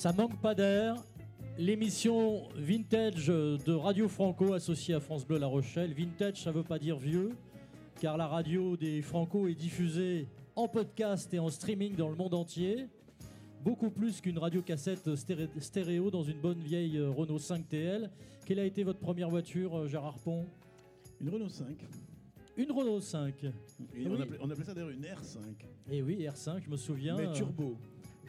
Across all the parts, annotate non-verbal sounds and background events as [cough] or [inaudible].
Ça manque pas d'air. L'émission Vintage de Radio Franco associée à France Bleu La Rochelle. Vintage, ça veut pas dire vieux, car la radio des Franco est diffusée en podcast et en streaming dans le monde entier. Beaucoup plus qu'une radio cassette stéré- stéréo dans une bonne vieille euh, Renault 5 TL. Quelle a été votre première voiture, euh, Gérard Pont? Une Renault 5. Une Renault 5. Et on, oui. appelait, on appelait ça d'ailleurs une R5. Et oui, R5, je me souviens. mais euh, turbo.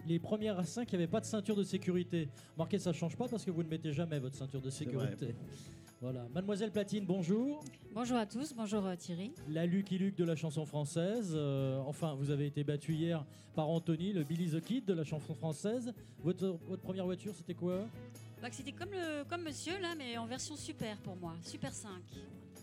Les premières R5, il n'y avait pas de ceinture de sécurité. Marquez, ça change pas parce que vous ne mettez jamais votre ceinture de sécurité. Voilà. Mademoiselle Platine, bonjour. Bonjour à tous, bonjour euh, Thierry. La Lucky Luke de la chanson française. Euh, enfin, vous avez été battu hier par Anthony, le Billy the Kid de la chanson française. Votre, votre première voiture, c'était quoi? Bah, C'était comme, le, comme monsieur là, mais en version super pour moi, Super 5.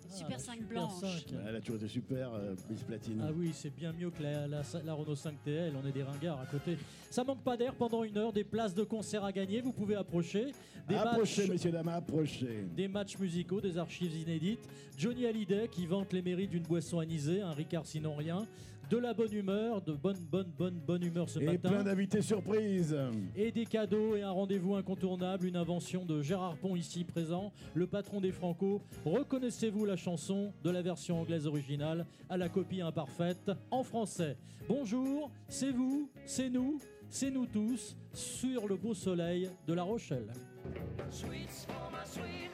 Super Ah, 5 Super blanche. 5. Elle a toujours été super, euh, Miss Platine. Ah oui, c'est bien mieux que la, la- la Renault 5 TL, on est des ringards à côté. Ça manque pas d'air pendant une heure, des places de concert à gagner, vous pouvez approcher. Des approchez, matchs- messieurs, dames, approchez. des matchs musicaux, des archives inédites, Johnny Hallyday qui vante les mérites d'une boisson anisée, un Ricard sinon rien, de la bonne humeur, de bonne, bonne, bonne, bonne humeur ce Et matin, plein d'invités surprises. et des cadeaux et un rendez-vous incontournable, une invention de Gérard Pont ici présent, le patron des Franco. Reconnaissez-vous la chanson de la version anglaise originale à la copie imparfaite en français Bonjour, c'est vous, c'est nous, c'est nous tous sur le beau soleil de La Rochelle. Sweets for my sweet,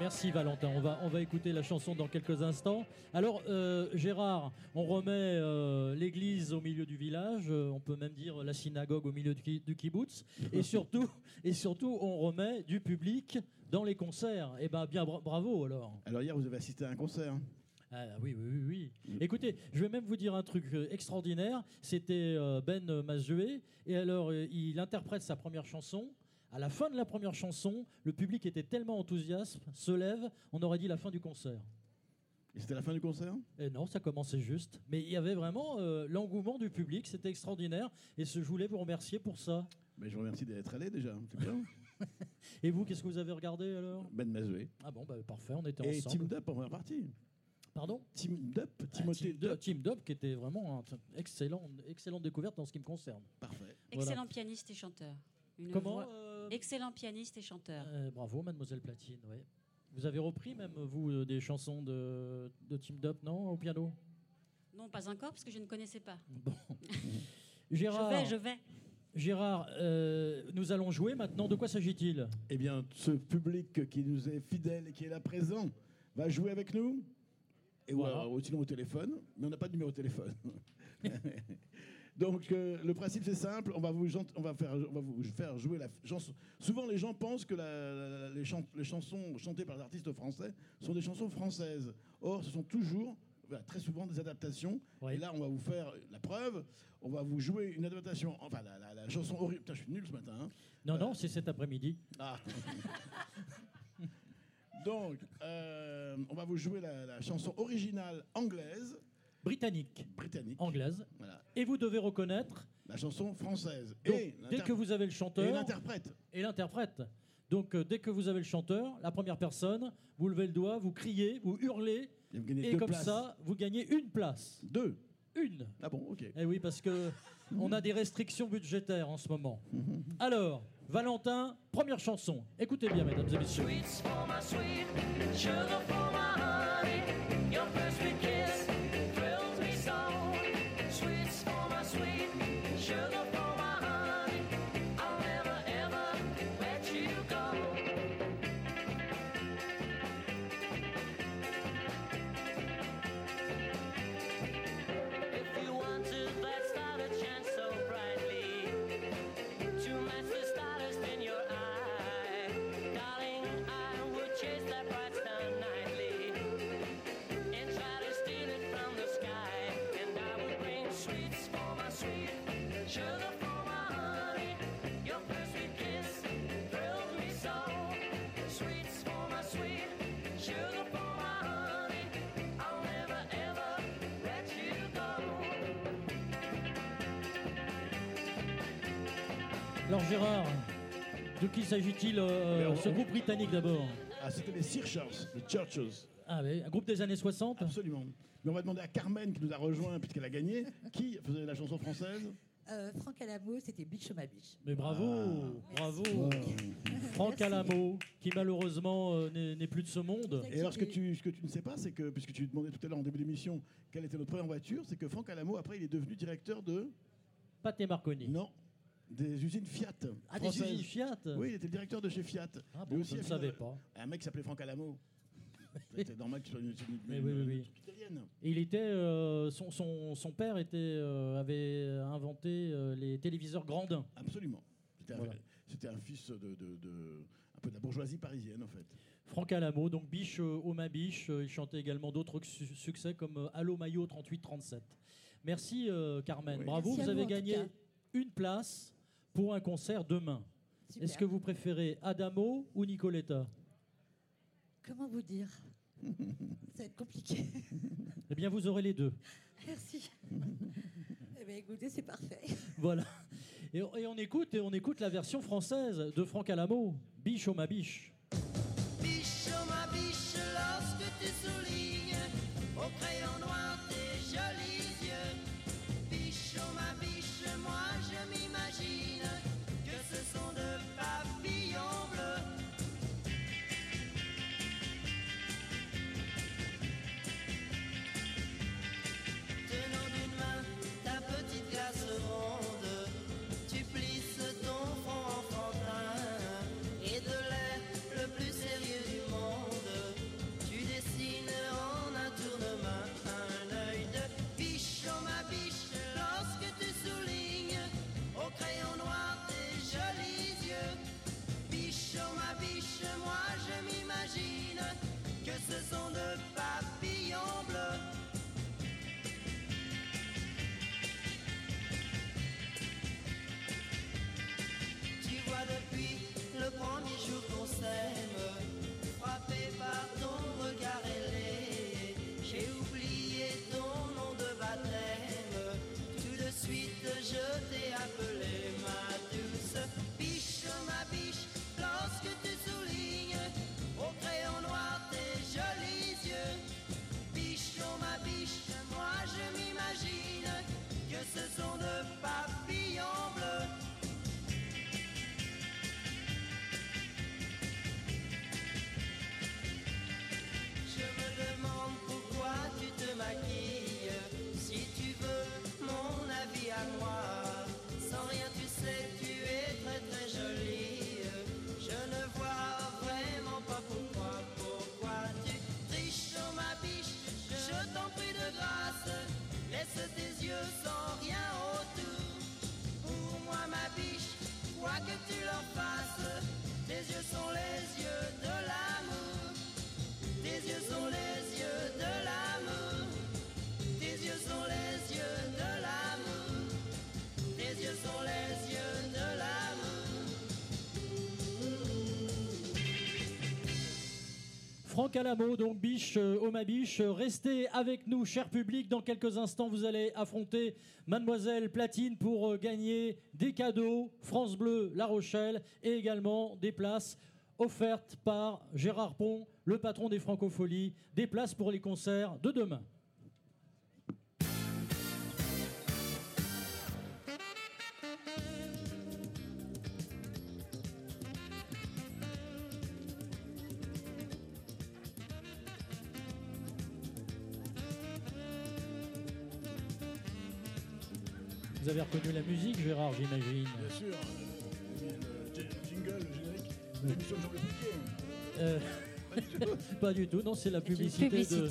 Merci Valentin, on va, on va écouter la chanson dans quelques instants. Alors euh, Gérard, on remet euh, l'église au milieu du village, euh, on peut même dire la synagogue au milieu du, du kibbutz, et [laughs] surtout, et surtout on remet du public dans les concerts. Et ben bien bra- bravo alors. Alors hier, vous avez assisté à un concert. hein Ah, oui, oui, oui, oui. Écoutez, je vais même vous dire un truc extraordinaire. C'était euh, Ben Mazué, et alors euh, il interprète sa première chanson. À la fin de la première chanson, le public était tellement enthousiaste, se lève, on aurait dit la fin du concert. Et c'était la fin du concert? Et non, ça commençait juste. Mais il y avait vraiment euh, l'engouement du public, c'était extraordinaire. Et je voulais vous remercier pour ça. Mais je vous remercie d'être allé déjà. C'est bien. [laughs] Et vous, qu'est-ce que vous avez regardé alors? Ben Mazoué. Ah bon, bah, parfait, on était Et ensemble. Team Dup en première partie. Pardon? Team Dup, Ah, Timothée Team, Dup. Team Dup, qui était vraiment une excellent, excellente découverte dans ce qui me concerne. Parfait. Excellent pianiste et chanteur. Une Comment voix- euh, Excellent pianiste et chanteur. euh, Bravo, Mademoiselle Platine. Vous avez repris même, vous, euh, des chansons de, de Team Dup, non, au piano? Non, pas encore, parce que je ne connaissais pas. [laughs] Bon. [laughs] Je Gérard, vais, je vais. Gérard euh, nous allons jouer maintenant. De quoi s'agit-il? Eh bien, ce public qui nous est fidèle et qui est là présent va jouer avec nous. Et Voilà. ou sinon au téléphone, mais on n'a pas de numéro de téléphone. [laughs] Donc euh, le principe c'est simple, on va vous on va faire on va vous faire jouer la chanson. Souvent les gens pensent que la- la- la- les, chan- les chansons chantées par les artistes français sont des chansons françaises. Or ce sont toujours voilà, très souvent des adaptations. Et là on va vous faire la preuve, on va vous jouer une adaptation, enfin la, la- chanson horrible. Putain, je suis nul ce matin. hein. Non, non, c'est cet après-midi. Ah. [laughs] Donc, euh, on va vous jouer la, la chanson originale anglaise, Britannique, britannique. anglaise. Voilà. Et vous devez reconnaître, La chanson française. donc, et dès que vous avez le et chanteur l'interprète. et l'interprète. Donc, euh, dès que vous avez le chanteur, la première personne, vous levez le doigt, vous criez, vous hurlez, Et vous gagnez et deux comme places. ça, vous gagnez une place. Deux. Une. Ah bon, ok. Eh oui, parce que [laughs] on a des restrictions budgétaires en ce moment. Alors, Valentin, première chanson. Écoutez bien, mesdames et messieurs. Sweets for my sweet, sugar for my qui s'agit-il euh, on- Ce groupe britannique d'abord. Ah, c'était les Searchers, les Churches. Ah oui, un groupe des années 60 Absolument. Mais on va demander à Carmen, qui nous a rejoint puisqu'elle a gagné, qui faisait la chanson française Euh, Franck Alamo, c'était Biche ma biche. Mais bravo, Ah. bravo. Wow. Franck Merci. Alamo, qui malheureusement euh, n'est n'est plus de ce monde. Et alors, ce que, tu, ce que tu ne sais pas, c'est que, puisque tu demandais tout à l'heure en début d'émission quelle était notre première voiture, c'est que Franck Alamo, après, il est devenu directeur de. Pâté Marconi. Non, des usines Fiat. Ah, des usines Fiat Oui, il était le directeur de chez Fiat. Ah bon, aussi je ne savais pas. Un mec qui s'appelait Franck Alamo. [laughs] C'était normal qu'il soit une, une- oui, oui, italienne. Et il était, euh, son, son, son père était, euh, avait inventé euh, les téléviseurs Grandin. Absolument. C'était un, Voilà. c'était un fils de, de- de- un peu de la bourgeoisie parisienne, en fait. Franck Alamo, donc Biche au ma biche. il chantait également d'autres su- succès comme Allo Maillot 38-37. Merci euh, Carmen, Oui. bravo. Merci vous avez gagné une place pour un concert demain. Super. Est-ce que vous préférez Adamo ou Nicoletta? Comment vous dire? [laughs] Ça va être compliqué. Eh bien, vous aurez les deux. Merci. eh bien, écoutez, c'est parfait. Voilà. Et, et on écoute et on écoute la version française de Franck Alamo, Biche au ma biche. Biche, ma biche, lorsque tu soulignes au crayon noir tes jolis Franck Alamo, donc Biche euh, au ma biche. Restez avec nous, cher public. Dans quelques instants, vous allez affronter Mademoiselle Platine pour euh, gagner des cadeaux, France Bleu, La Rochelle, et également des places offertes par Gérard Pont, le patron des Francopholies, des places pour les concerts de demain. Avez reconnu la musique, Gérard, j'imagine. Bien sûr. euh, le jingle, le générique. L'émission de Jean-Louis Fouquier. Pas du tout. non, c'est la publicité, de,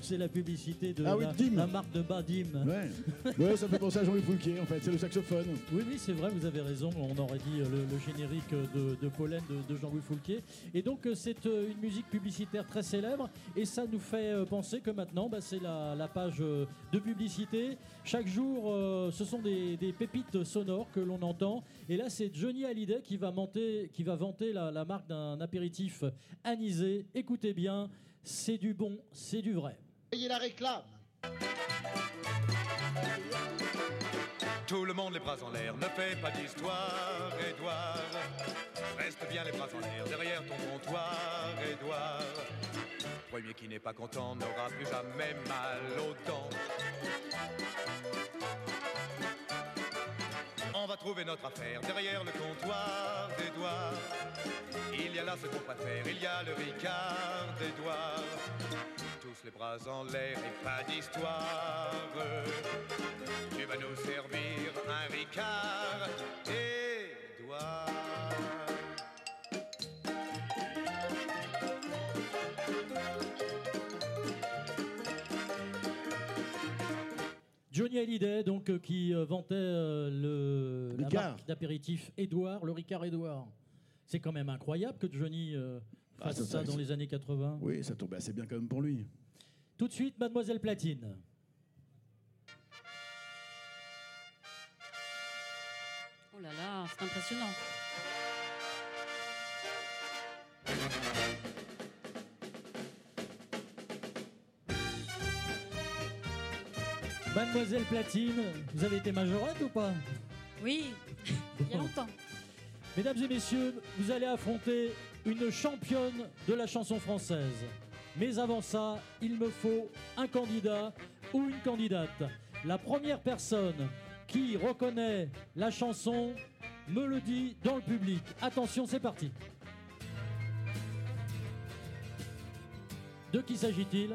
c'est la publicité de Ah oui, la, Dim. la marque de Badim. Ouais. [laughs] ouais, ça fait penser à Jean-Louis Fouquier, en fait. C'est le saxophone. Oui, oui, c'est vrai, vous avez raison. On aurait dit euh, le, le générique de, de Pollen de, de Jean-Louis Foulquier. Et donc, euh, c'est euh, une musique publicitaire très célèbre. Et ça nous fait euh, penser que maintenant, bah, c'est la, la page euh, de publicité. Chaque jour, euh, ce sont des, des pépites sonores que l'on entend. Et là, c'est Johnny Hallyday qui va, monter, qui va vanter la, la marque d'un apéritif anisé. Écoutez bien, c'est du bon, c'est du vrai. Payez la réclame. Tout le monde les les bras en l'air, ne fais pas d'histoire, Edouard. Reste bien les bras en l'air, derrière ton comptoir, Edouard. Premier qui n'est pas content n'aura plus jamais mal aux dents. On va trouver notre affaire derrière le comptoir d'Edouard. Il y a là ce qu'on préfère, il y a le Ricard d'Edouard. Tous les bras en l'air et pas d'histoire. Tu vas nous servir un Ricard, Edouard. Johnny Hallyday, donc, euh, qui euh, vantait euh, le, la Ricard. marque d'apéritif Edouard, le Ricard Edouard. C'est quand même incroyable que Johnny euh, Ah, fasse ça, ça ça, dans c'est- les années 80. Oui, ça tombait assez bien quand même pour lui. Tout de suite, Mademoiselle Platine. Oh là là, c'est impressionnant. Mademoiselle Platine, vous avez été majorette ou pas Oui, il y a longtemps. [laughs] Mesdames et messieurs, vous allez affronter une championne de la chanson française. Mais avant ça, il me faut un candidat ou une candidate. La première personne qui reconnaît la chanson me le dit dans le public. Attention, c'est parti. De qui s'agit-il?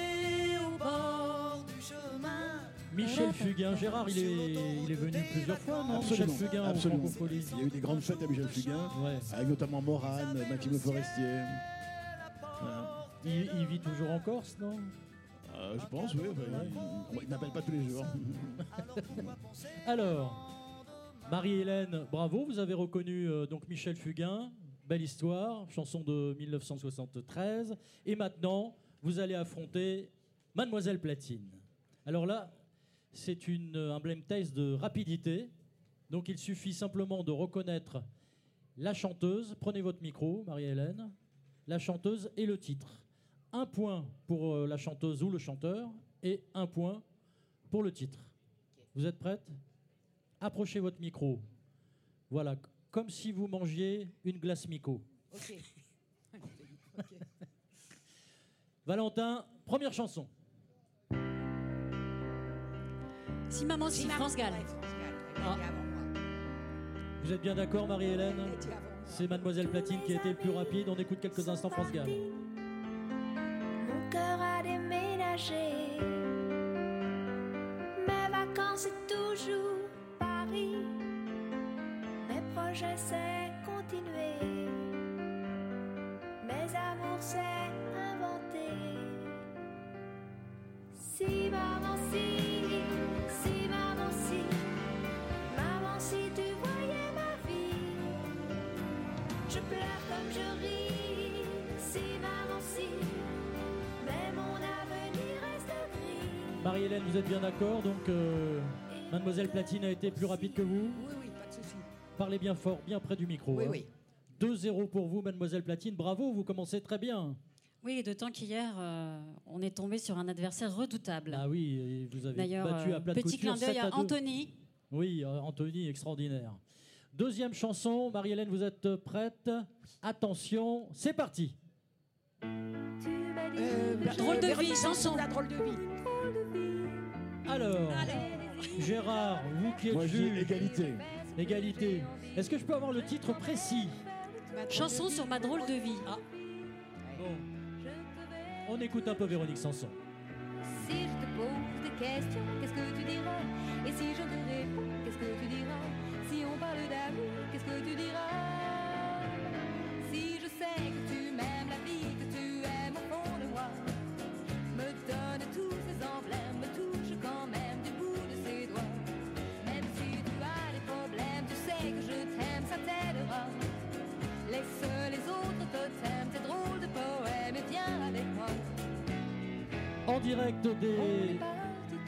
bord du chemin. Michel Fugain. Gérard, il est, il est venu plusieurs fois, non Absolument, Michel Fugain au absolument. Il y a eu des grandes fêtes à Michel Fugain, Ouais. avec notamment Morane, Maxime Le Forestier. Voilà. Il, il vit toujours en Corse, non? Euh, je pense, oui. enfin, il il n'appelle pas tous les jours. Alors, [laughs] Marie-Hélène, bravo, vous avez reconnu euh, donc Michel Fugain, belle histoire, chanson de 1973. Et maintenant, vous allez affronter Mademoiselle Platine. Alors là, c'est une, un blame test de rapidité. Donc il suffit simplement de reconnaître la chanteuse. Prenez votre micro, Marie-Hélène. La chanteuse et le titre. Un point pour euh, la chanteuse ou le chanteur et un point pour le titre. Vous êtes prête? Approchez votre micro. Voilà, comme si vous mangiez une glace Mico. [laughs] Ok. Valentin, première chanson. Si maman, si France Gall. Ah. Vous êtes bien d'accord, Marie-Hélène C'est Mademoiselle Platine qui a été le plus rapide. On écoute quelques instants France Gall. Mon cœur a déménagé. Mes vacances, c'est toujours Paris. Mes projets, c'est continuer. Mes amours, c'est inventer. Si, maman, si, si, comme je ris, si maman si, mais mon avenir reste gris. Marie-Hélène, vous êtes bien d'accord Donc, euh, Mademoiselle Platine a été plus rapide que vous Oui, oui, pas de souci. Parlez bien fort, bien près du micro. Oui, hein. oui. 2-0 pour vous, Mademoiselle Platine. Bravo, vous commencez très bien. Oui, d'autant qu'hier, euh, on est tombé sur un adversaire redoutable. Ah oui, et vous avez D'ailleurs, battu euh, à plat de petit couture clin d'œil 7 à à 2. Anthony. Oui, euh, Anthony, extraordinaire. Deuxième chanson, Marie-Hélène, vous êtes prête? Attention, c'est parti. Euh, la drôle de vie, chanson. La drôle de vie. Alors, Gérard, vous qui êtes Moi, juge, égalité. égalité. Est-ce que je peux avoir le titre précis? Chanson sur ma drôle de vie. Ah. Bon, on écoute un peu Véronique Sanson. Si je te pose des questions, qu'est-ce que tu diras? Et si je te réponds, qu'est-ce que tu diras? Direct des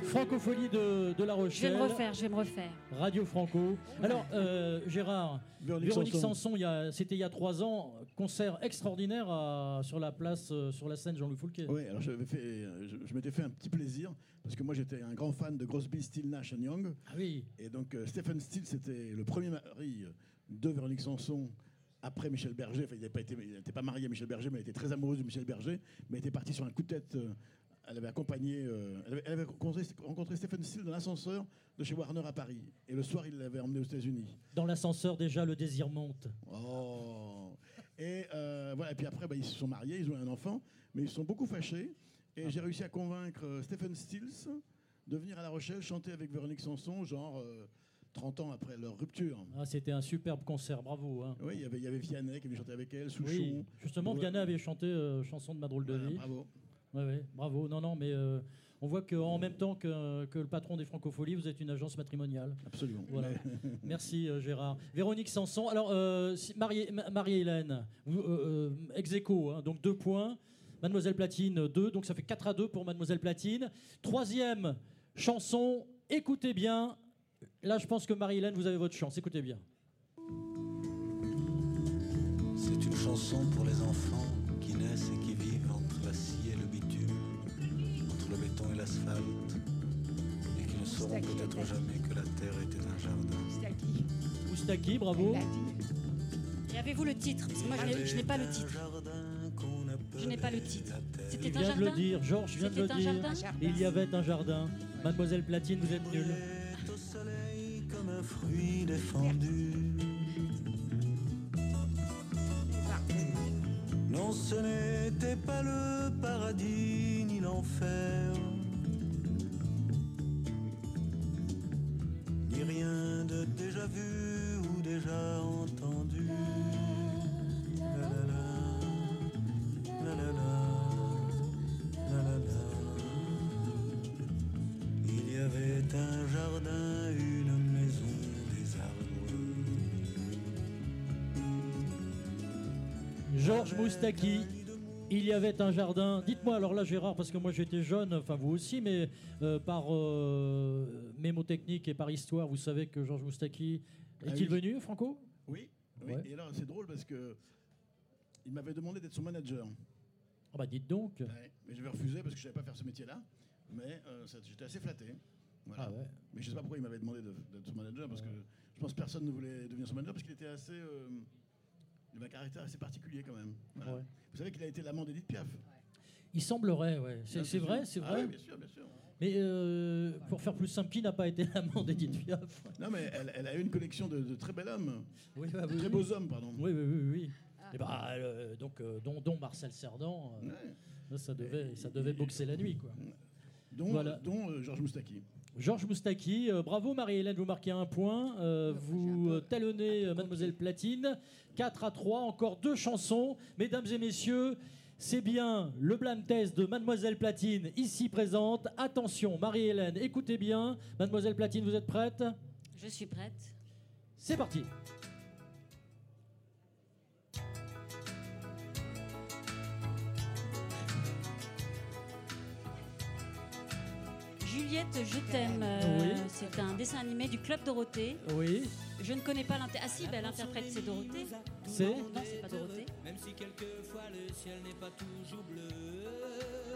Francopholies de, de La Je vais Rochelle. me refaire, je vais me refaire. Radio Franco. Alors, euh, Gérard, Véronique Véronique Sanson. Il c'était il y a trois ans, concert extraordinaire à- sur la place, euh, sur la scène Jean-Louis Foulquet. Oui, alors fait, euh, je, je m'étais fait un petit plaisir parce que moi j'étais un grand fan de Crosby, Still, Nash Young. Ah oui, Et donc euh, Stephen Steele, c'était le premier mari de Véronique Sanson après Michel Berger. Enfin, il n'était pas, il pas marié à Michel Berger, mais elle était très amoureuse de Michel Berger. Mais elle était partie sur un coup de tête. Elle avait accompagné, euh, elle, avait, elle avait rencontré, rencontré Stephen Steele dans l'ascenseur de chez Warner à Paris. Et le soir, il l'avait emmené aux États-Unis. dans l'ascenseur déjà le désir monte. Oh Et euh, voilà. Et puis après, bah, ils se sont mariés, ils ont un enfant, mais ils se sont beaucoup fâchés. Et j'ai réussi à convaincre euh, Stephen Stills de venir à La Rochelle chanter avec Véronique Sanson, genre euh, 30 ans après leur rupture. Ah, c'était un superbe concert, bravo. hein. Oui, il y avait, il y avait Vianney qui venait chanter avec elle, Souchon. Oui, justement. Vianney avait chanté euh, chanson de ma drôle de Voilà, vie. bravo. Ouais, ouais, bravo. Non, non, mais euh, on voit qu'en même temps que, que le patron des Francopholies, vous êtes une agence matrimoniale. Absolument. Voilà. [laughs] Mais- Merci euh, Gérard. Véronique Sanson. Alors, euh, si- Marie-Hélène, ex aequo, hein, donc deux points. Mademoiselle Platine, deux. Donc ça fait 4 à 2 pour Mademoiselle Platine. Troisième chanson, écoutez bien. Là, je pense que Marie-Hélène, vous avez votre chance. Écoutez bien. C'est une chanson pour les enfants qui naissent et qui l'asphalte, et qui ne sauront peut-être jamais que la terre était un jardin. Oustaki, bravo. Et avez-vous le titre Parce que moi, je n'ai- je n'ai pas le titre. Je n'ai pas le titre. Il C'était un vient de le jardin dire, Georges vient de le dire. jardin Il y avait un jardin. Mademoiselle Platine, vous êtes nulle. Au soleil comme un fruit défendu. Non, ce n'était pas le paradis ni l'enfer. Vu ou déjà entendu. La la la. Il y avait un jardin, une maison, des arbres. Georges Moustaki. Il y avait un jardin. Dites-moi alors là, Gérard, parce que moi j'étais jeune, enfin vous aussi, mais euh, par euh, mémotechnique et par histoire, vous savez que Georges Moustaki Ah est-il oui. venu, Franco? Oui, oui. Ouais. Et alors, c'est drôle parce que il m'avait demandé d'être son manager. Ah bah dites donc. Ouais, Mais j'avais refusé parce que je ne savais pas faire ce métier-là. Mais euh, j'étais assez flatté. Voilà. Ah ouais. Mais je ne sais pas pourquoi il m'avait demandé de- d'être son manager, parce que je pense que personne ne voulait devenir son manager, parce qu'il était assez. Il avait un caractère assez particulier quand même. Voilà. Ouais. Vous savez qu'il a été l'amant d'Edith Piaf. Il semblerait, ouais. C'est vrai, c'est Ah vrai. oui, bien sûr, bien sûr. Mais euh, pour faire plus simple, qui n'a pas été l'amant d'Edith Piaf? Non, mais elle, elle a eu une collection de, de très bel hommes. Oui, bah, de oui, très oui. beaux hommes, pardon. Oui, oui, oui, oui. Et bah, euh, donc, euh, dont, dont Marcel Cerdan, euh, Ouais. ça devait, ça devait boxer la nuit, quoi. Dont, Voilà. dont euh, Georges Moustaki. Georges Moustaki, euh, bravo Marie-Hélène, vous marquez un point. Euh, vous euh, talonnez Mademoiselle Platine. 4 à 3, encore deux chansons. Mesdames et messieurs, c'est bien le blind test de Mademoiselle Platine ici présente. Attention, Marie-Hélène, écoutez bien. Mademoiselle Platine, vous êtes prête? Je suis prête. C'est parti. Juliette, je t'aime. euh, Oui. C'est un dessin animé du Club Dorothée. Oui, Je ne connais pas l'inter... Ah si, ben, l'interprète c'est Dorothée. c'est Non, c'est pas Dorothée.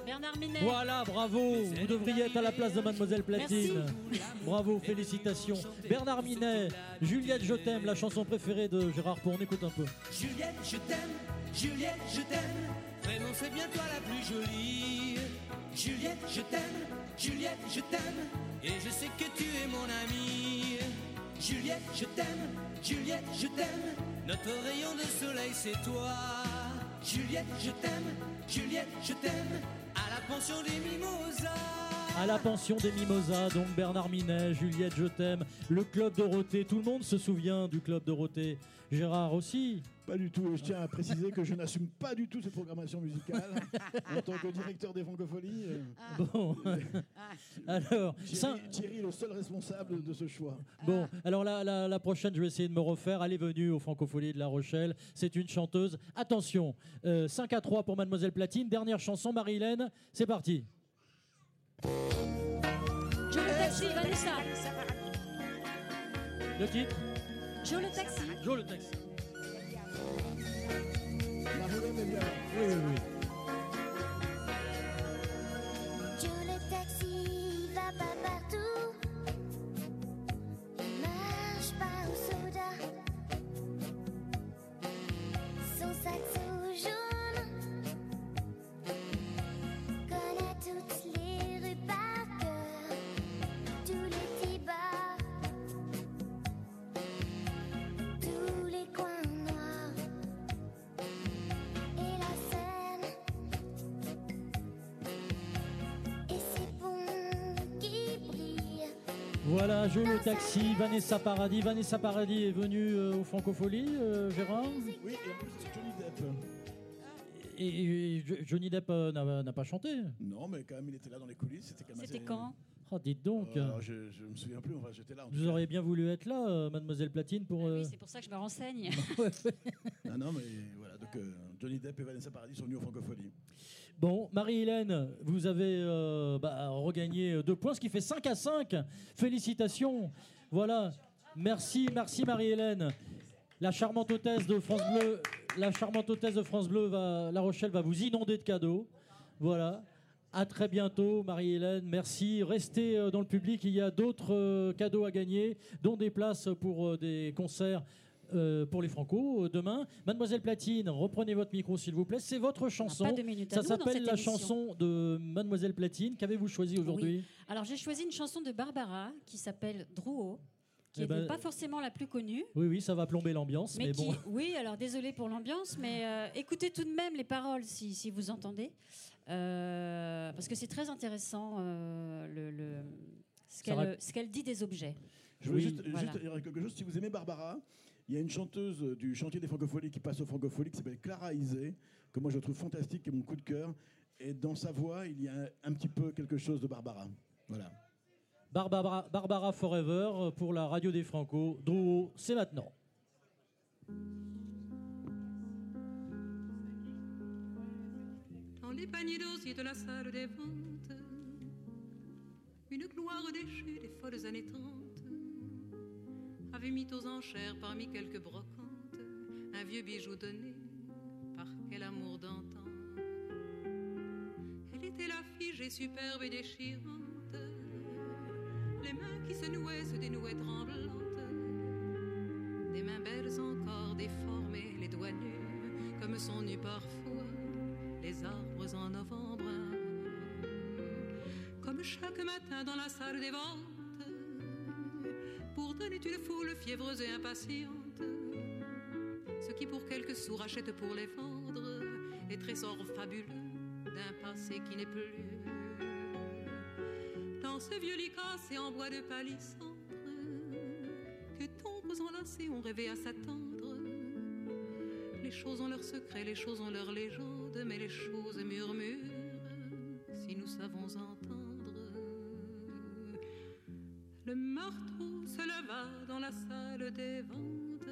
Bernard Minet. Voilà, bravo. Vous devriez être à la place de Mademoiselle Platine. Bravo, félicitations. Bernard Minet, Juliette, je t'aime, la chanson préférée de Gérard Pour, on écoute un peu. Juliette, je t'aime, Juliette, je t'aime. Vraiment, c'est bien toi la plus jolie. Juliette, je t'aime, Juliette, je t'aime. Et je sais que tu es mon amie. Juliette, je t'aime, Juliette, je t'aime. Notre rayon de soleil, c'est toi. Juliette, je t'aime, Juliette, je t'aime. À la pension des mimosas. À la pension des Mimosas, donc Bernard Minet, Juliette, je t'aime, le club Dorothée, tout le monde se souvient du club Dorothée. Gérard aussi. Pas du tout. Je tiens à préciser que je n'assume pas du tout cette programmation musicale [laughs] en tant que directeur des Francopholies. euh, Bon. [laughs] alors, ça- Thierry, Thierry est le seul responsable de ce choix. bon, alors la, la- la prochaine, je vais essayer de me refaire. Elle est venue au Francophonie de La Rochelle. C'est une chanteuse. Attention, euh, 5 à 3 pour Mademoiselle Platine. Dernière chanson, Marie-Hélène. C'est parti. Vanessa. Le titre Joe le taxi. Joe le taxi. Le taxi va pas partout. Marche pas au soda. Son sac sous Voilà, Joe le taxi, Vanessa Paradis. Vanessa Paradis est venue euh, au Francophonie, euh, Gérard Oui, et en plus, c'est Johnny Depp. Et, et Jo- Johnny Depp euh, n'a n'a pas chanté Non, mais quand même, il était là dans les coulisses. C'était quand même C'était assez- quand? Oh, dites donc. Euh, je, je me souviens plus, enfin, j'étais là. en tout Vous cas. auriez bien voulu être là, euh, Mademoiselle Platine, pour. Ah euh, Oui, c'est pour ça que je me renseigne. [laughs] Non, non, mais voilà, donc euh, Johnny Depp et Vanessa Paradis sont venus au Francophonie. Bon, Marie-Hélène, vous avez euh, bah, regagné deux points, ce qui fait 5 à 5. Félicitations. Voilà. Merci, merci Marie-Hélène. La charmante hôtesse de France Bleu, la charmante hôtesse de France Bleu, va, La Rochelle va vous inonder de cadeaux. Voilà. À très bientôt, Marie-Hélène. Merci. Restez euh, dans le public. Il y a d'autres euh, cadeaux à gagner, dont des places pour des concerts euh, pour les Franco euh, demain. Mademoiselle Platine, reprenez votre micro, s'il vous plaît. C'est votre chanson. pas deux minutes à Ça s'appelle la émission. chanson de Mademoiselle Platine. Qu'avez-vous choisi aujourd'hui? Alors j'ai choisi une chanson de Barbara qui s'appelle Drouot, qui Eh n'est ben- pas forcément la plus connue. Oui, oui, ça va plomber l'ambiance, mais, Mais, qui, bon. [laughs] oui, alors désolé pour l'ambiance, mais euh, écoutez tout de même les paroles si, si vous entendez, Euh, parce que c'est très intéressant euh, le, le- ce qu'elle rap- ce qu'elle dit des objets. Je voulais Oui, juste, voilà. juste dire quelque chose. Si vous aimez Barbara, il y a une chanteuse du chantier des francophonies qui passe au francophonies qui s'appelle Clara Isé, que moi je trouve fantastique, qui est mon coup de cœur. Et dans sa voix, il y a un, petit peu quelque chose de Barbara. Voilà. Barbara, Barbara Forever euh, pour la radio des Franco. Drouot, c'est maintenant. Dans les paniers d'osier de la salle des ventes, une gloire déchue des folles années 30 avait mis aux enchères parmi quelques brocantes un vieux bijou donné par quel amour d'antan. Elle était la figée superbe et déchirante, les mains qui se nouaient se dénouaient tremblantes, des mains belles encore déformées, les doigts nus comme sont nus parfois les arbres en novembre. Comme chaque matin dans la salle des ventes, donner une foule fiévreuse et impatiente, ceux qui pour quelques sous rachètent pour les vendre, les trésors fabuleux d'un passé qui n'est plus. Dans ce vieux lit cassé en bois de palissandre, que tombes enlacées ont rêvé à s'attendre. Les choses ont leurs secrets, les choses ont leurs légendes, mais les choses murmurent si nous savons entendre. Le marteau salle des ventes,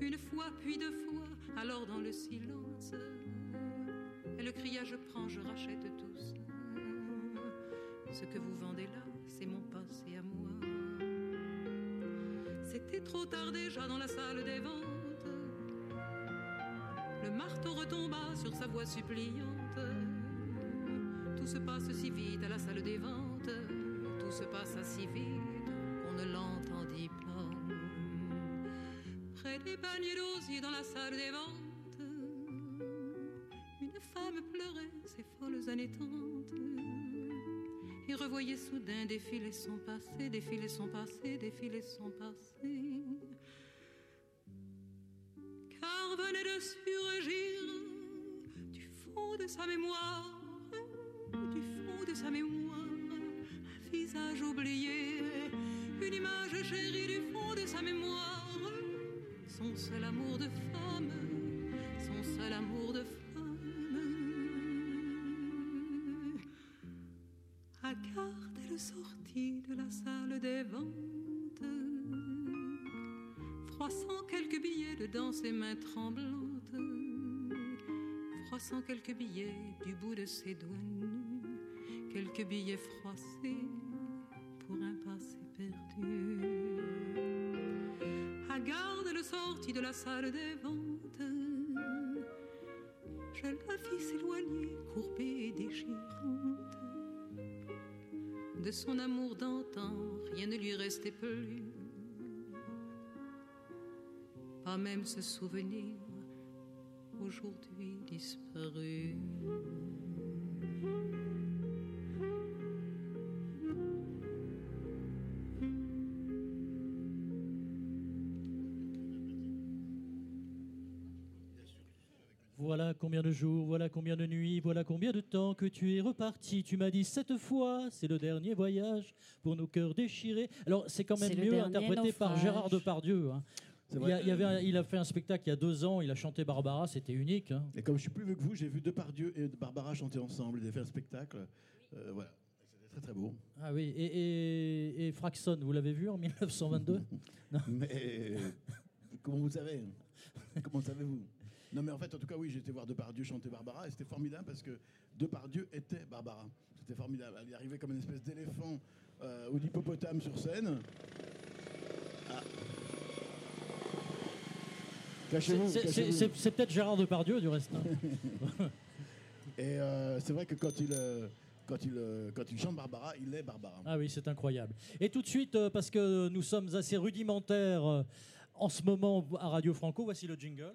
une fois puis deux fois, alors dans le silence, elle cria Je prends, je rachète tous. Ce que vous vendez là, c'est mon passé à moi. C'était trop tard déjà dans la salle des ventes. Le marteau retomba sur sa voix suppliante. Tout se passe si vite à la salle des ventes. Tout se passa si vite qu'on ne l'entendit pas. Près des paniers d'osier dans la salle des ventes, une femme pleurait ses folles années trente et revoyait soudain défiler son passé, défiler son passé, défiler son passé. Car venait de surgir du fond de sa mémoire, du fond de sa mémoire, un visage oublié, une image chérie du fond de sa mémoire, son seul amour de femme, son seul amour de femme. À garde, elle sortit de la salle des ventes, froissant quelques billets dedans ses mains tremblantes, froissant quelques billets du bout de ses doigts nus, quelques billets froissés pour un passé perdu. À garde le sortie de la salle des ventes, je la vis s'éloigner, courbée et déchirante. De son amour d'antan, rien ne lui restait plus. Pas même ce souvenir, aujourd'hui disparu. Combien de jours, voilà combien de nuits, voilà combien de temps que tu es reparti. Tu m'as dit cette fois, c'est le dernier voyage pour nos cœurs déchirés. Alors c'est quand même mieux interprété par. Gérard Depardieu. hein. Il, y a- il y avait un- il a fait un spectacle il y a deux ans, il a chanté Barbara, c'était unique. hein. Et comme je suis plus vieux que vous, j'ai vu Depardieu et Barbara chanter ensemble. Ils avaient fait un spectacle. Euh, voilà. C'était très très beau. Ah oui, et, et, et Fraxon, vous l'avez vu en 1922 [laughs] Mais comment vous savez? Comment savez-vous? Non, mais en fait, en tout cas, oui, j'ai été voir Depardieu chanter Barbara et c'était formidable parce que Depardieu était Barbara. C'était formidable. Elle y arrivait comme une espèce d'éléphant euh, ou d'hippopotame sur scène. Ah. Cachez-vous. C'est- peut-être Gérard Depardieu du reste. hein. [laughs] Et euh, c'est vrai que quand il, euh, quand, il, euh, quand il chante Barbara, il est Barbara. Ah oui, c'est incroyable. Et tout de suite, euh, parce que nous sommes assez rudimentaires euh, en ce moment à Radio Franco, voici le jingle.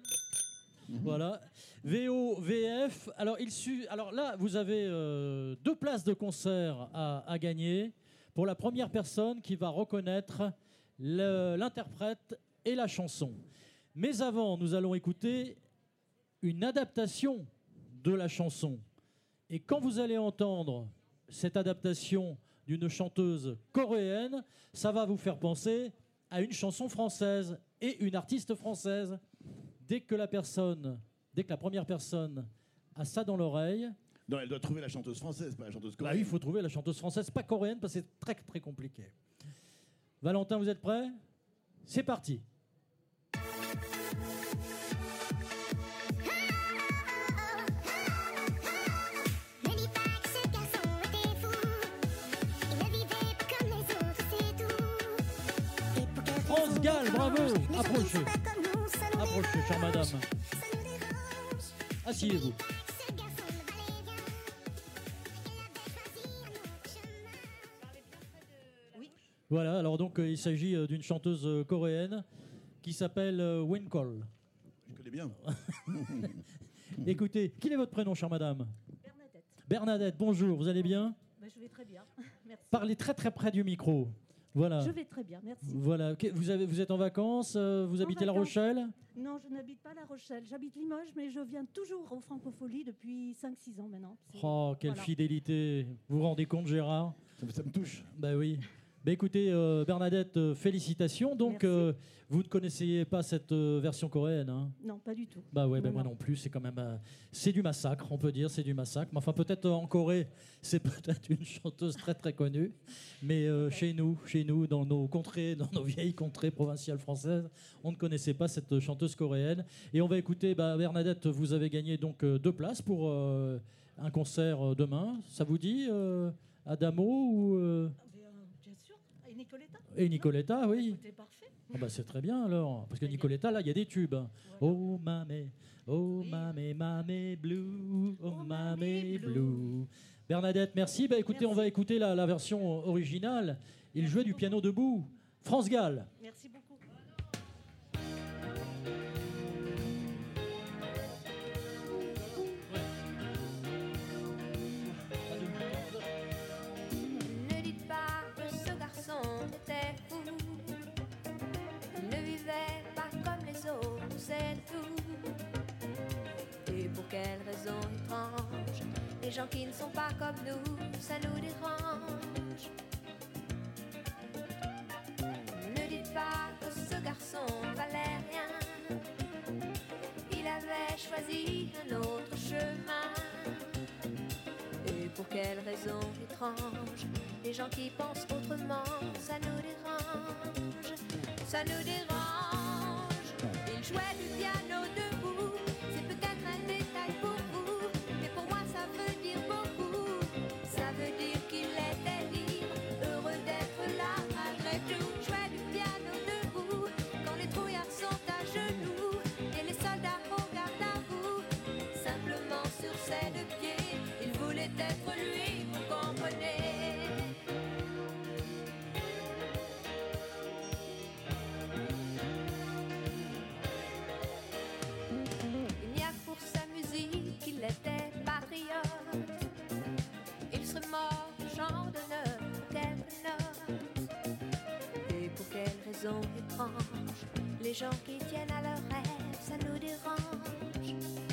Voilà. VO, VF. Alors, il su... Alors là, vous avez euh, deux places de concert à, gagner pour la première personne qui va reconnaître l'interprète et la chanson. Mais avant, nous allons écouter une adaptation de la chanson. Et quand vous allez entendre cette adaptation d'une chanteuse coréenne, ça va vous faire penser à une chanson française et une artiste française. Dès que la personne, dès que la première personne a ça dans l'oreille, Non, elle doit trouver la chanteuse française, pas la chanteuse bah, coréenne. il faut trouver la chanteuse française, pas coréenne, parce que c'est très très compliqué. Valentin, vous êtes prêt? C'est parti. France Gall, bravo Approchez. Chère madame. Asseyez-vous. Voilà, alors donc euh, il s'agit euh, d'une chanteuse euh, coréenne qui s'appelle. Je connais bien. [laughs] Écoutez, quel est votre prénom, chère madame? Bernadette, Bernadette, bonjour, vous allez bien? Bah, je vais très bien. [laughs] Merci. Parlez très très près du micro. Voilà. Je vais très bien, merci. Voilà. Vous, avez, vous êtes en vacances euh, Vous En habitez La. Rochelle? Non, je n'habite pas La Rochelle. J'habite Limoges, mais je viens toujours aux Francopholies depuis 5-6 ans maintenant. Oh, quelle voilà. fidélité Vous vous rendez compte, Gérard? Ça, me- ça me touche. Bah oui. Bah écoutez, euh, Bernadette, euh, félicitations. Donc, euh, vous ne connaissiez pas cette euh, version coréenne hein? Non, pas du tout. Bah ouais, bah Non, moi non. plus. C'est quand même, c'est du massacre, on peut dire, c'est du massacre. Mais enfin, peut-être en Corée, [laughs] c'est peut-être une chanteuse très très connue. Mais chez nous, chez nous, dans nos contrées, dans nos vieilles contrées provinciales françaises, on ne connaissait pas cette chanteuse coréenne. Et on va écouter, bah, Bernadette, vous avez gagné donc deux places pour un concert demain. Ça vous dit, Adamo ou euh, Mais, euh, bien Et Nicoletta et Nicoletta, oui. Écoutez, parfait. Ah bah c'est très bien alors, parce que Nicoletta là il y a des tubes. Oh mamé, oh mamé, mamé blue, oh Oh, mamé blue. Bernadette, merci. Bah écoutez, on va écouter la, la version originale. Il jouait du piano debout. France Gall. Merci beaucoup. Les gens qui ne sont pas comme nous, ça nous dérange. Ne dites pas que ce garçon valait rien. Il avait choisi un autre chemin. Et pour quelle raison étrange Les gens qui pensent autrement, ça nous dérange, ça nous dérange. Il jouait du piano debout, Les gens qui tiennent à leurs rêves, ça nous dérange.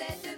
Simplement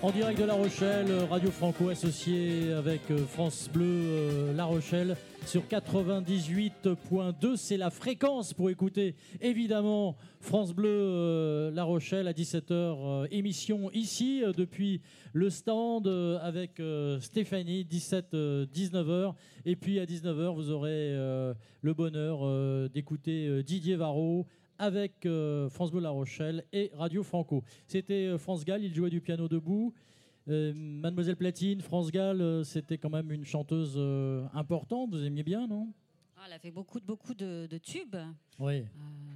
En direct de La Rochelle, Radio Franco associé avec euh, France Bleu euh, La Rochelle sur 98.2. C'est la fréquence pour écouter évidemment France Bleu euh, La Rochelle à 17h. émission ici depuis le stand avec Stéphanie, 17-19h. Et puis à 19h, vous aurez le bonheur d'écouter Didier Varro avec euh, France Bleu La et Radio Franco. C'était euh, France Gall, il jouait du piano debout. Euh, Mademoiselle Platine, France Gall, c'était quand même une chanteuse importante, vous aimiez bien, non? Elle a fait beaucoup, de- beaucoup de, de tubes. Oui.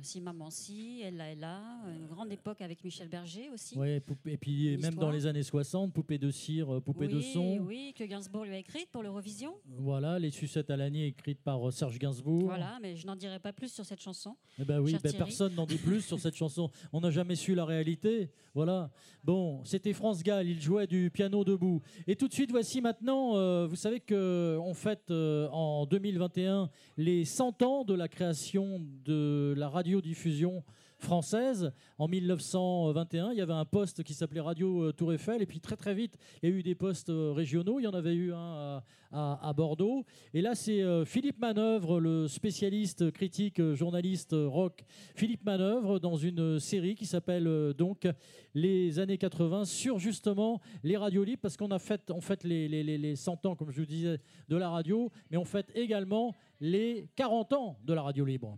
Si Maman Si, Elle là, elle là. Une grande époque avec Michel Berger aussi. Poupée- et puis même dans les années 60, Poupée de cire, euh, Poupée oui, de son. Oui, que Gainsbourg lui a écrite pour l'Eurovision. Voilà, Les Sucettes à l'année écrites par euh, Serge Gainsbourg. Voilà, mais je n'en dirai pas plus sur cette chanson. Eh ben oui, ben personne n'en dit plus sur cette chanson. On n'a jamais su la réalité. Voilà. Bon, c'était France Gall, il jouait du piano debout. Et tout de suite, voici maintenant, euh, vous savez qu'on fête euh, en 2021 les 100 ans de la création de la radiodiffusion française. En 1921, il y avait un poste qui s'appelait Radio euh, Tour Eiffel. Et puis très très vite, il y a eu des postes euh, régionaux. Il y en avait eu un à, Bordeaux. Et là, c'est euh, Philippe Manœuvre, le spécialiste, critique, journaliste rock. Philippe Manœuvre, dans une série qui s'appelle donc Les années 80 sur justement les radios libres. Parce qu'on a fait, on fête les, les, les- les 100 ans, comme je vous disais, de la radio. Mais on fête également les 40 ans de la radio libre.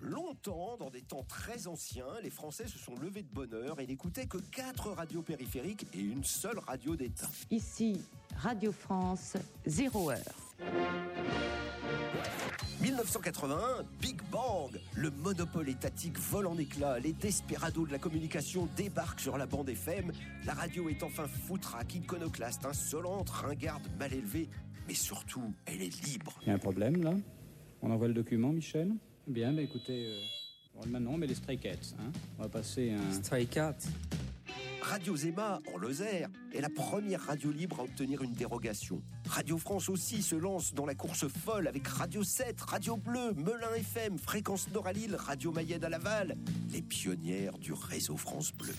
Longtemps, dans des temps très anciens, les Français se sont levés de bonne heure et n'écoutaient que quatre radios périphériques et une seule radio d'État. Ici, Radio France, 0 heure. 1981, Big Bang Le monopole étatique vole en éclats, les desperados de la communication débarquent sur la bande FM, la radio est enfin foutraque, iconoclaste, insolente, ringarde, mal élevée, mais surtout, elle est libre. Il y a un problème là On envoie le document, Michel Bien, bah écoutez, euh, bon, maintenant on met les Stray Cats. Hein on va passer un. Stray Cats Radio Zema, en Lozère, est la première radio libre à obtenir une dérogation. Radio France aussi se lance dans la course folle avec Radio 7, Radio Bleu, Melun FM, Fréquence Nord à Lille, Radio Mayenne à Laval, les pionnières du réseau France Bleu.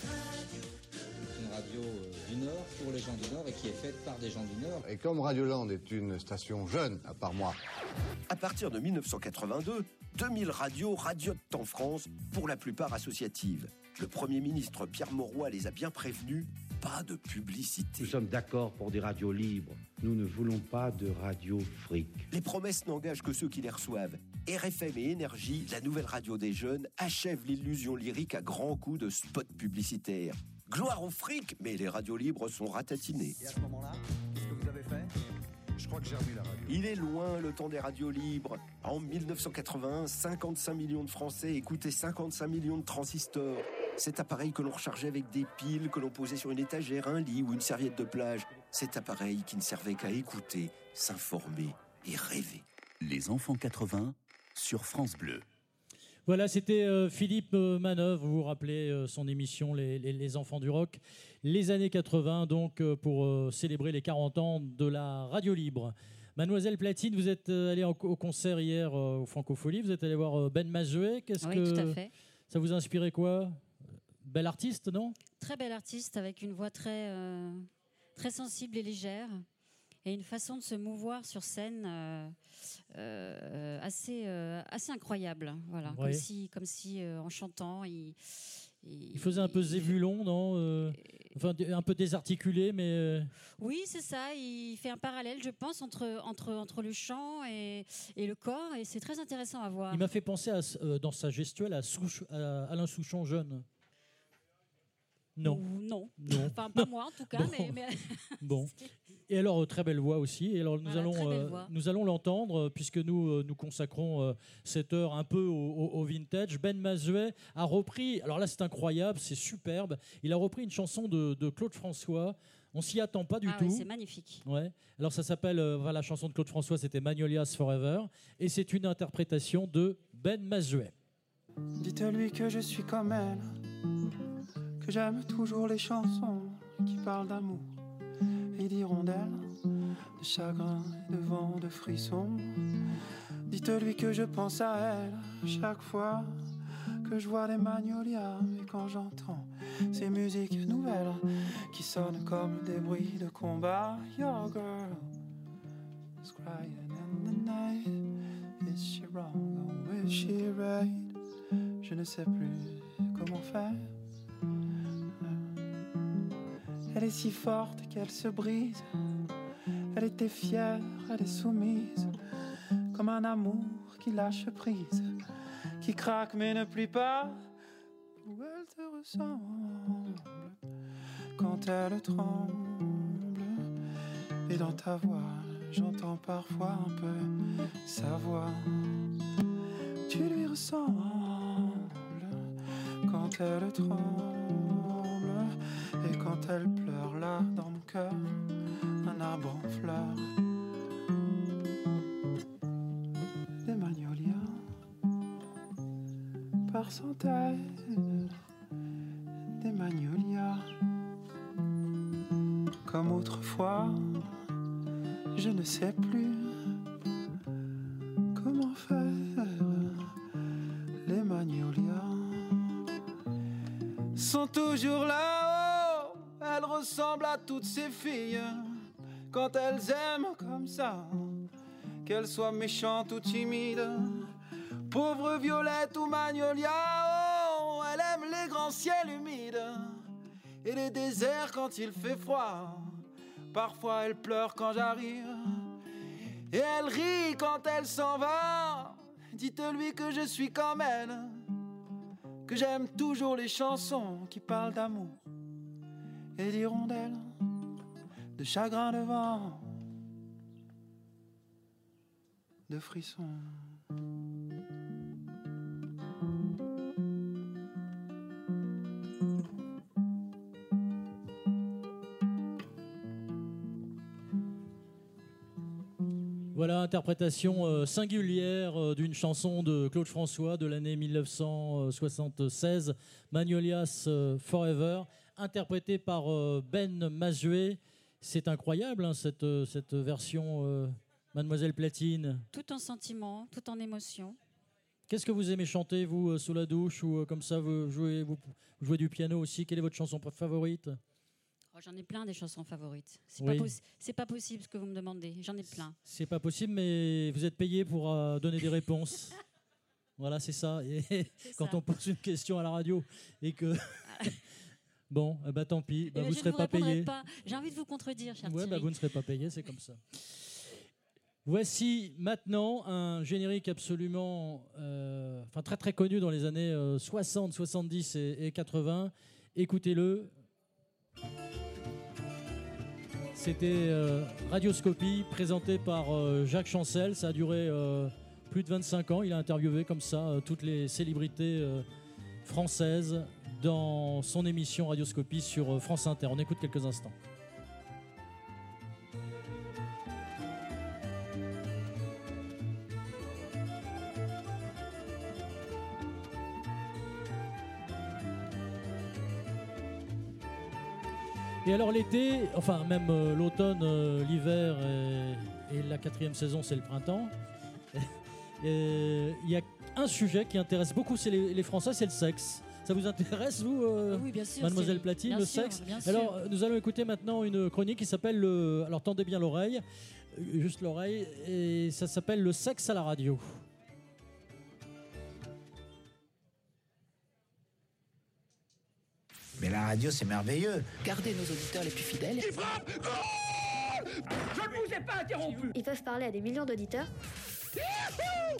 une radio euh, Nord pour les gens du Nord et qui est faite par des gens du Nord. Et comme Radioland est une station jeune, à part moi, À partir de 1982, 2000 radios radiotent en France, pour la plupart associatives. Le Premier ministre Pierre Mauroy les a bien prévenus, pas de publicité. Nous sommes d'accord pour des radios libres. Nous ne voulons pas de radio fric. Les promesses n'engagent que ceux qui les reçoivent. RFM et Énergie, la nouvelle radio des jeunes, achèvent l'illusion lyrique à grands coups de spots publicitaires. Gloire au fric, mais les radios libres sont ratatinées. Et à ce moment-là, qu'est-ce que vous avez fait? Je crois que j'ai remis la radio. Il est loin le temps des radios libres. En 1981, 55 millions de Français écoutaient 55 millions de transistors. Cet appareil que l'on rechargeait avec des piles, que l'on posait sur une étagère, un lit ou une serviette de plage. Cet appareil qui ne servait qu'à écouter, s'informer et rêver. Les enfants 80 sur France Bleu. Voilà, c'était euh, Philippe euh, Manœuvre, vous vous rappelez euh, son émission les, les- Les Enfants du Rock, les années 80, donc euh, pour célébrer les 40 ans de la radio libre. Mademoiselle Platine, vous êtes allée en- au concert hier au Francophonie, vous êtes allée voir Ben Mazoué, qu'est-ce Oui, que tout à fait. ça vous a inspiré quoi? Bel artiste, non? Très bel artiste avec une voix très, très sensible et légère et une façon de se mouvoir sur scène euh, euh, assez, euh, assez incroyable. Voilà, Ouais. comme si, comme si en chantant, il, Il faisait un peu zébulon, non Enfin, un peu désarticulé, mais Oui, c'est ça. Il fait un parallèle, je pense, entre, entre, entre le chant et, et le corps, et c'est très intéressant à voir. il m'a fait penser à, dans sa gestuelle à, Souch- à Alain Souchon jeune. Non. Non. Non. Enfin, pas moi en tout cas, [laughs] Bon. mais, mais- Bon. [laughs] Et alors, euh, très belle voix aussi. Et alors, nous Voilà, allons, euh, nous allons l'entendre, euh, puisque nous, nous consacrons euh, cette heure un peu au, au- au vintage. Ben Mazuet a repris, alors là, c'est incroyable, c'est superbe. Il a repris une chanson de, de Claude François. On s'y attend pas du Ah tout. oui, c'est magnifique. Ouais. Alors, ça s'appelle, euh, voilà, la chanson de Claude François, c'était Magnolias Forever. Et c'est une interprétation de Ben Mazuet. Dites-lui que je suis comme elle, que j'aime toujours les chansons qui parlent d'amour d'hirondelles, de chagrin de vent, de frissons. Dites-lui que je pense à elle chaque fois que je vois les magnolias et quand j'entends ces musiques nouvelles qui sonnent comme des bruits de combat. Your girl is crying in the night. Is she wrong or is she right? Je ne sais plus comment faire. Elle est si forte qu'elle se brise. Elle était fière, elle est soumise. Comme un amour qui lâche prise, qui craque mais ne plie pas. Où elle te ressemble quand elle tremble. Et dans ta voix, j'entends parfois un peu sa voix. Tu lui ressembles quand elle tremble et quand elle pleure là dans mon cœur, un arbre en fleurs. Des magnolias par centaines, des magnolias comme autrefois, je ne sais plus filles quand elles aiment comme ça, qu'elles soient méchantes ou timides. Pauvre Violette ou Magnolia, oh, elle aime les grands ciels humides et les déserts quand il fait froid. Parfois elle pleure quand j'arrive et elle rit quand elle s'en va. Dites-lui que je suis comme elle que j'aime toujours les chansons qui parlent d'amour et d'hirondelles, de chagrin de vent, de frissons. Voilà, interprétation euh, singulière euh, d'une chanson de Claude François de l'année 1976, Magnolias euh, Forever, interprétée par Ben Mazué. C'est incroyable, hein, cette, euh, cette version euh, Mademoiselle Platine. Tout en sentiment, tout en émotion. Qu'est-ce que vous aimez chanter, vous, euh, sous la douche ou comme ça, vous jouez, vous jouez du piano aussi? Quelle est votre chanson favorite? Oh, J'en ai plein des chansons favorites. C'est Oui. pas, possi- c'est pas possible ce que vous me demandez. J'en ai plein. C'est pas possible, mais vous êtes payé pour euh, donner des réponses. [laughs] voilà, c'est ça. Et [laughs] quand ça. on pose une question à la radio et que. [laughs] bon, eh ben, tant pis, Eh bah, ben, vous ne serez pas payé. J'ai envie de vous contredire, cher Ouais, bah, vous ne serez pas payé, c'est comme ça. Voici maintenant un générique absolument, euh, enfin très très connu dans les années euh, 60, 70 et, et 80. Écoutez-le. C'était euh, Radioscopie, présenté par euh, Jacques Chancel. Ça a duré euh, plus de 25 ans. Il a interviewé comme ça euh, toutes les célébrités euh, françaises dans son émission Radioscopie sur euh, France Inter. On écoute quelques instants. Et alors l'été, enfin même euh, l'automne, euh, l'hiver et, la quatrième saison, c'est le printemps. [laughs] Il y a un sujet qui intéresse beaucoup, les Français, c'est le sexe. Ça vous intéresse, vous, euh, Oui, bien sûr, Mademoiselle Platine, bien le sûr, sexe bien. Alors, euh, nous allons écouter maintenant une chronique qui s'appelle le. Alors, tendez bien l'oreille, euh, juste l'oreille, et ça s'appelle Le sexe à la radio. Mais la radio, c'est merveilleux. Gardez nos auditeurs les plus fidèles. Je ne vous ai pas interrompu Ils peuvent parler à des millions d'auditeurs.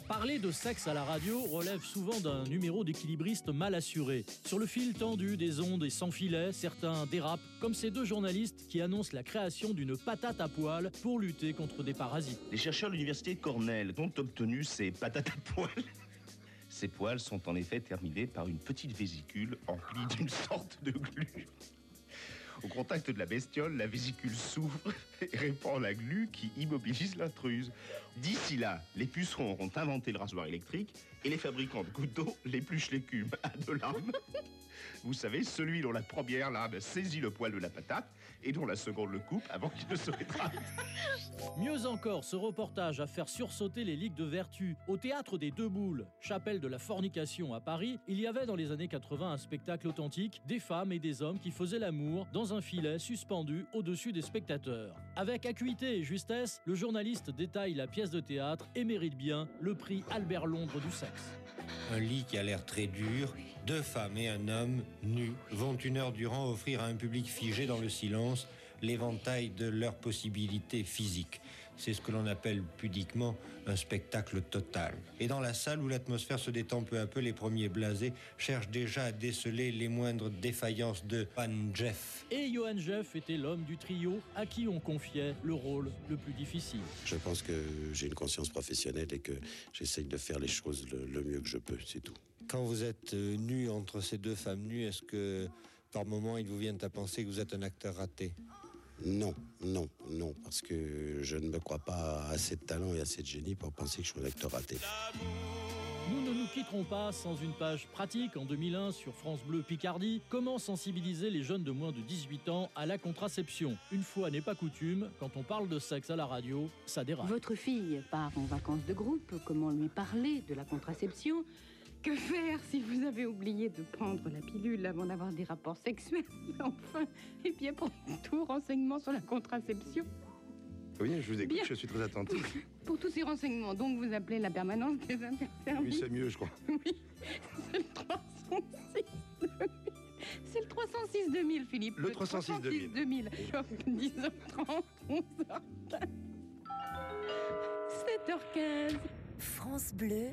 Parler de sexe à la radio relève souvent d'un numéro d'équilibriste mal assuré. Sur le fil tendu des ondes et sans filet, certains dérapent, comme ces deux journalistes qui annoncent la création d'une patate à poil pour lutter contre des parasites. Les chercheurs de l'université Cornell ont obtenu ces patates à poils. Ces poils sont en effet terminés par une petite vésicule emplie d'une sorte de glu. Au contact de la bestiole, la vésicule s'ouvre [laughs] et répand la glu qui immobilise l'intruse. D'ici là, les pucerons auront inventé le rasoir électrique et les fabricants de couteaux l'épluchent l'écume à deux lames. Vous savez, celui dont la première lame saisit le poil de la patate et dont la seconde le coupe avant qu'il ne se rétracte. [laughs] Mieux encore, ce reportage a fait sursauter les ligues de vertu. Au théâtre des Deux Boules, chapelle de la fornication à Paris, il y avait dans les années 80 un spectacle authentique des femmes et des hommes qui faisaient l'amour dans un filet suspendu au-dessus des spectateurs. Avec acuité et justesse, le journaliste détaille la pièce de théâtre et mérite bien le prix Albert Londres du sexe. Un lit qui a l'air très dur, deux femmes et un homme, nus, vont une heure durant offrir à un public figé dans le silence l'éventail de leurs possibilités physiques. C'est ce que l'on appelle pudiquement un spectacle total. Et dans la salle où l'atmosphère se détend peu à peu, les premiers blasés cherchent déjà à déceler les moindres défaillances de Pan Jeff. Et Johann Jeff était l'homme du trio à qui on confiait le rôle le plus difficile. Je pense que j'ai une conscience professionnelle et que j'essaye de faire les choses le, le mieux que je peux, c'est tout. Quand vous êtes euh, nu entre ces deux femmes nues, est-ce que par moment il vous vient à penser que vous êtes un acteur raté? Non, non, non, parce que je ne me crois pas assez de talent et assez de génie pour penser que je suis un acteur raté. Nous ne nous quitterons pas sans une page pratique en 2001 sur France Bleu Picardie. Comment sensibiliser les jeunes de moins de 18 ans à la contraception? Une fois n'est pas coutume, quand on parle de sexe à la radio, ça dérape. Votre fille part en vacances de groupe, comment lui parler de la contraception? Que faire si vous avez oublié de prendre la pilule avant d'avoir des rapports sexuels [laughs] Enfin, et puis après tout, renseignements sur la contraception. Oui, je vous écoute, Bien. je suis très attentif. Pour tous ces renseignements, donc vous appelez la permanence des interservices Oui, c'est mieux, je crois. [laughs] Oui, c'est le 306 2000. C'est le 306 2000, Philippe. Le 306 2000. 2000. 10h30, 11h15. 7h15. France Bleu,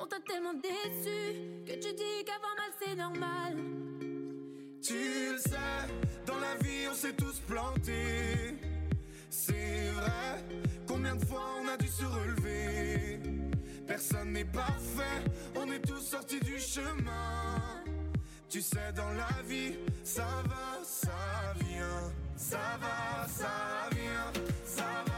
On t'a tellement déçu que tu dis qu'avoir mal c'est normal. Tu le sais, dans la vie on s'est tous plantés. C'est vrai, combien de fois on a dû se relever? Personne n'est parfait, on est tous sortis du chemin. Tu sais, dans la vie, ça va, ça vient. Ça va, ça vient, ça va.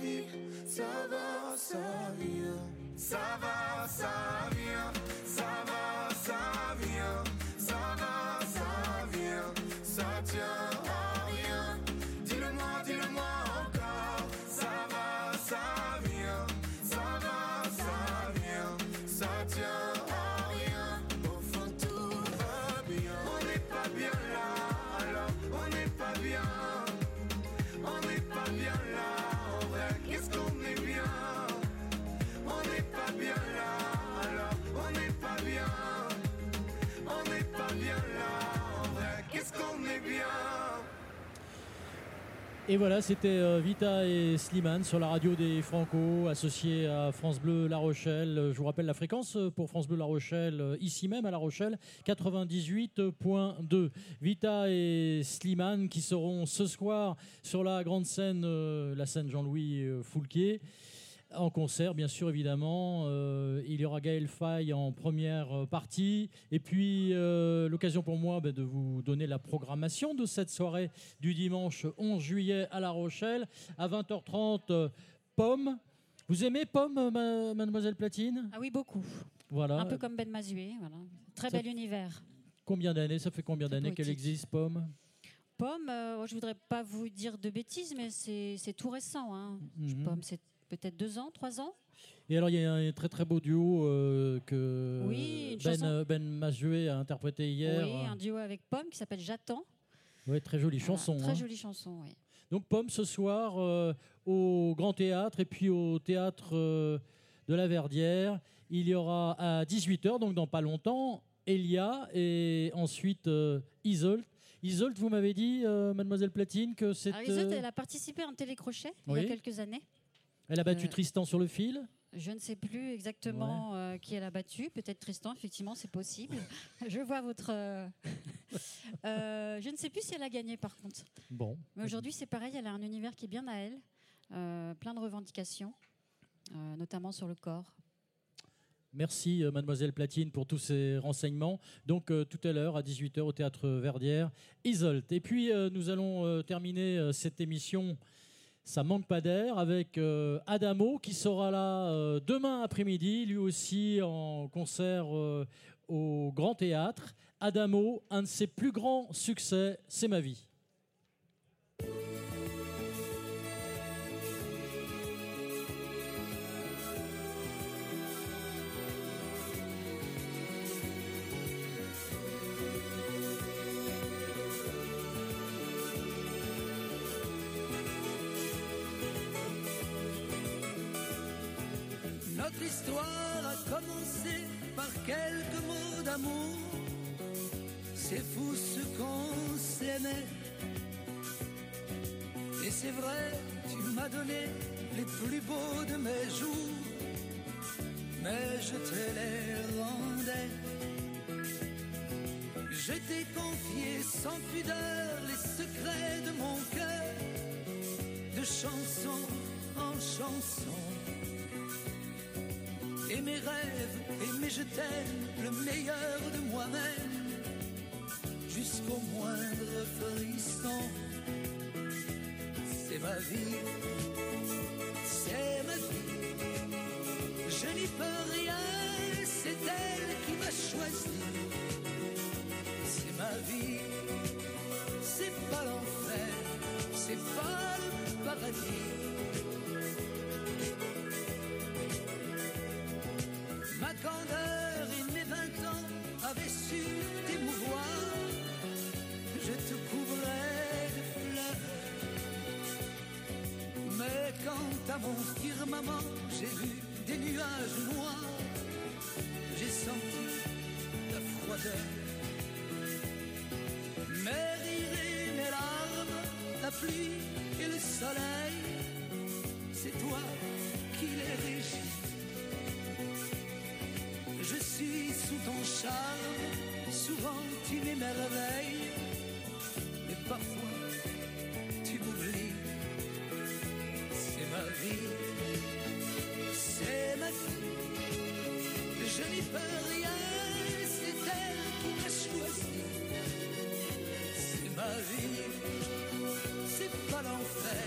vie, ça va, ça vient. Ça va, Et voilà, c'était euh, Vita et Slimane sur la radio des Franco, associés à France Bleu La Rochelle. Je vous rappelle la fréquence euh, pour France Bleu La Rochelle, euh, ici même à La Rochelle, 98.2. Vita et Slimane qui seront ce soir sur la grande scène, la scène Jean-Louis Foulquier. En concert, bien sûr, évidemment. Euh, il y aura Gaël Faye en première euh, partie. Et puis, euh, l'occasion pour moi ben, de vous donner la programmation de cette soirée du dimanche 11 juillet à La Rochelle. À 20h30, euh, Pomme. Vous aimez Pomme, ma- mademoiselle Platine? Ah oui, beaucoup. Voilà. Un peu comme Ben Mazué. Voilà. Très Ça bel univers. Combien d'années Ça fait combien d'années qu'elle existe, Pomme? Pomme, euh, je voudrais pas vous dire de bêtises, mais c'est c'est tout récent. Hein. Mhm. Pomme, c'est peut-être deux ans, trois ans. Et alors, il y a un très très beau duo euh, que Oui, Ben, chanson. euh, ben Mazué a interprété hier. Oui, un duo avec Pomme qui s'appelle J'attends. Ouais, très jolie Voilà, chanson. Très hein. jolie chanson, oui. Donc Pomme ce soir euh, au Grand Théâtre et puis au Théâtre euh, de la Verdière. Il y aura à 18h, donc dans pas longtemps, Elia et ensuite Isolt. Isolt, vous m'avez dit, mademoiselle Platine, que c'est... Euh, elle a participé à un télécrochet il Oui. y a quelques années. Elle a battu euh, Tristan sur le fil. Je ne sais plus exactement euh, qui elle a battu. Peut-être Tristan, effectivement, c'est possible. [laughs] je vois votre. euh, euh, je ne sais plus si elle a gagné, par contre. Bon. Mais aujourd'hui, c'est pareil. Elle a un univers qui est bien à elle, plein de revendications, notamment sur le corps. Merci mademoiselle Platine pour tous ces renseignements. Donc euh, tout à l'heure à 18h au théâtre Verdière, Isolt. Et puis euh, nous allons euh, terminer cette émission ça manque pas d'air avec euh, Adamo qui sera là euh, demain après-midi, lui aussi en concert euh, au Grand Théâtre. Adamo, un de ses plus grands succès, c'est ma vie. De mes jours. Mais je te les rendais. Je t'ai confié sans pudeur les secrets de mon cœur, de chanson en chanson. Et mes rêves, et mes je t'aime, le meilleur de moi-même, jusqu'au moindre frisson. C'est ma vie, ma vie, je n'y peux rien, c'est elle qui m'a choisi. C'est ma vie, c'est pas l'enfer, c'est pas le paradis. À mon firmament j'ai vu des nuages noirs, j'ai senti la froideur. Mes rires et mes larmes, la pluie et le soleil, c'est toi qui les régis. Je suis sous ton charme, souvent tu m'émerveilles, C'est pas l'enfer,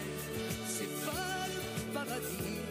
c'est pas le paradis.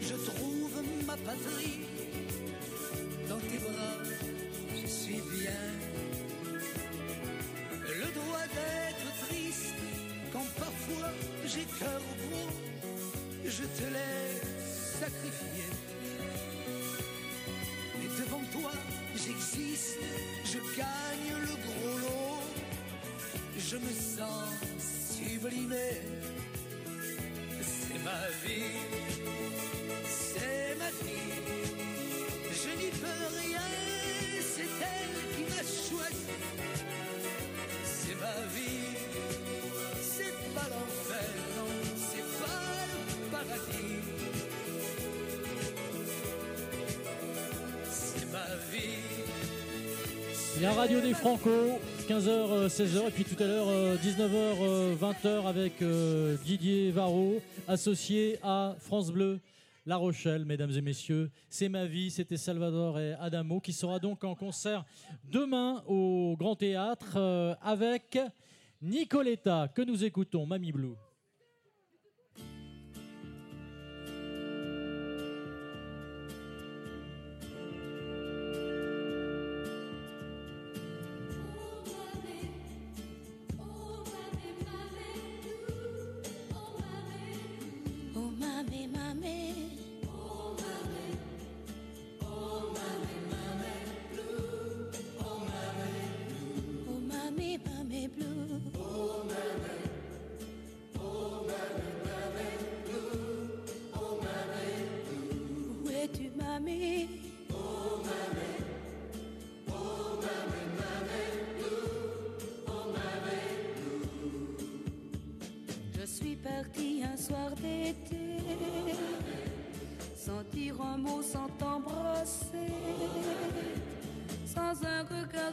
Je trouve ma patrie. Dans tes bras, je suis bien. Le droit d'être triste quand parfois j'ai cœur gros, je te l'ai sacrifié. Et devant toi, j'existe, je gagne le gros lot. Je me sens sublimé. C'est ma vie, La radio des Franco, 15h, 16h, et puis tout à l'heure, euh, 19h, 20h avec euh, Didier Varro, associé à France Bleu La Rochelle, mesdames et messieurs. C'est ma vie, c'était Salvador et Adamo, qui sera donc en concert demain au Grand Théâtre euh, avec Nicoletta, que nous écoutons, Mamie Blue. Mamé,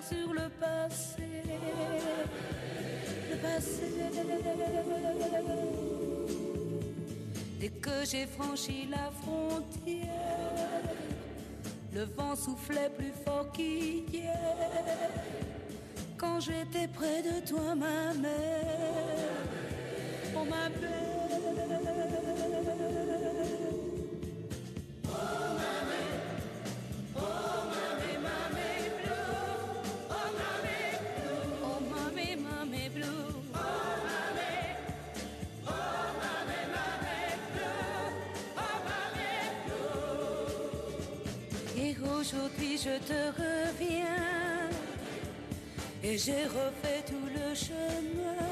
sur le passé. Le passé. Dès que j'ai franchi la frontière, le vent soufflait plus fort qu'hier. quand j'étais près de toi, ma mère. Oh ma Oh aujourd'hui je te reviens et j'ai refait tout le chemin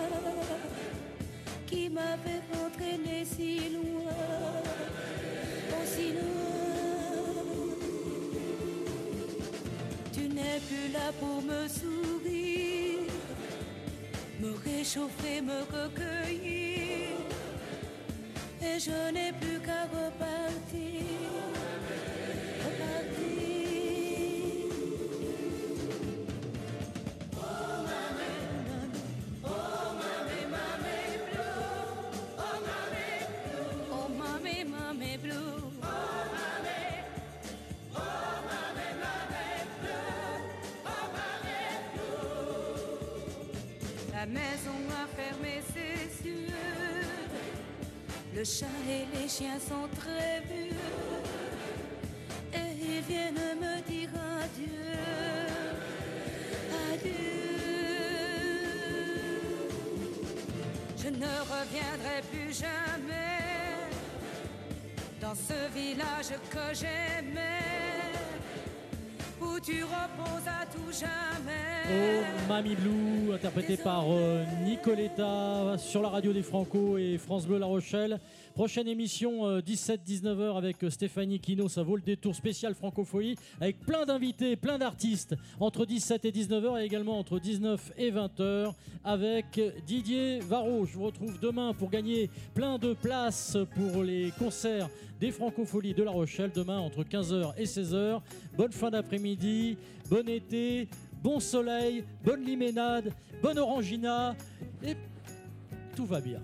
qui m'avait entraîné si loin, oh si loin. Tu n'es plus là pour me sourire, me réchauffer, me recueillir, et je n'ai plus qu'à repartir. repartir. Chat et les chiens sont très vieux. Et ils viennent me dire adieu. Adieu. Je ne reviendrai plus jamais dans ce village que j'aimais, tu reposes à tout jamais. Oh Mamie Blue, interprété par euh, Nicoletta sur la radio des Franco et France Bleu La Rochelle. Prochaine émission euh, 17-19h avec euh, Stéphanie Kino, ça vaut le détour spécial Francophonie avec plein d'invités, plein d'artistes entre 17 et 19h et également entre 19 et 20h avec Didier Varro. Je vous retrouve demain pour gagner plein de places pour les concerts des Francopholies de La Rochelle demain entre 15h et 16h. Bonne fin d'après-midi, bon été, bon soleil, bonne liménade, bonne orangina et tout va bien.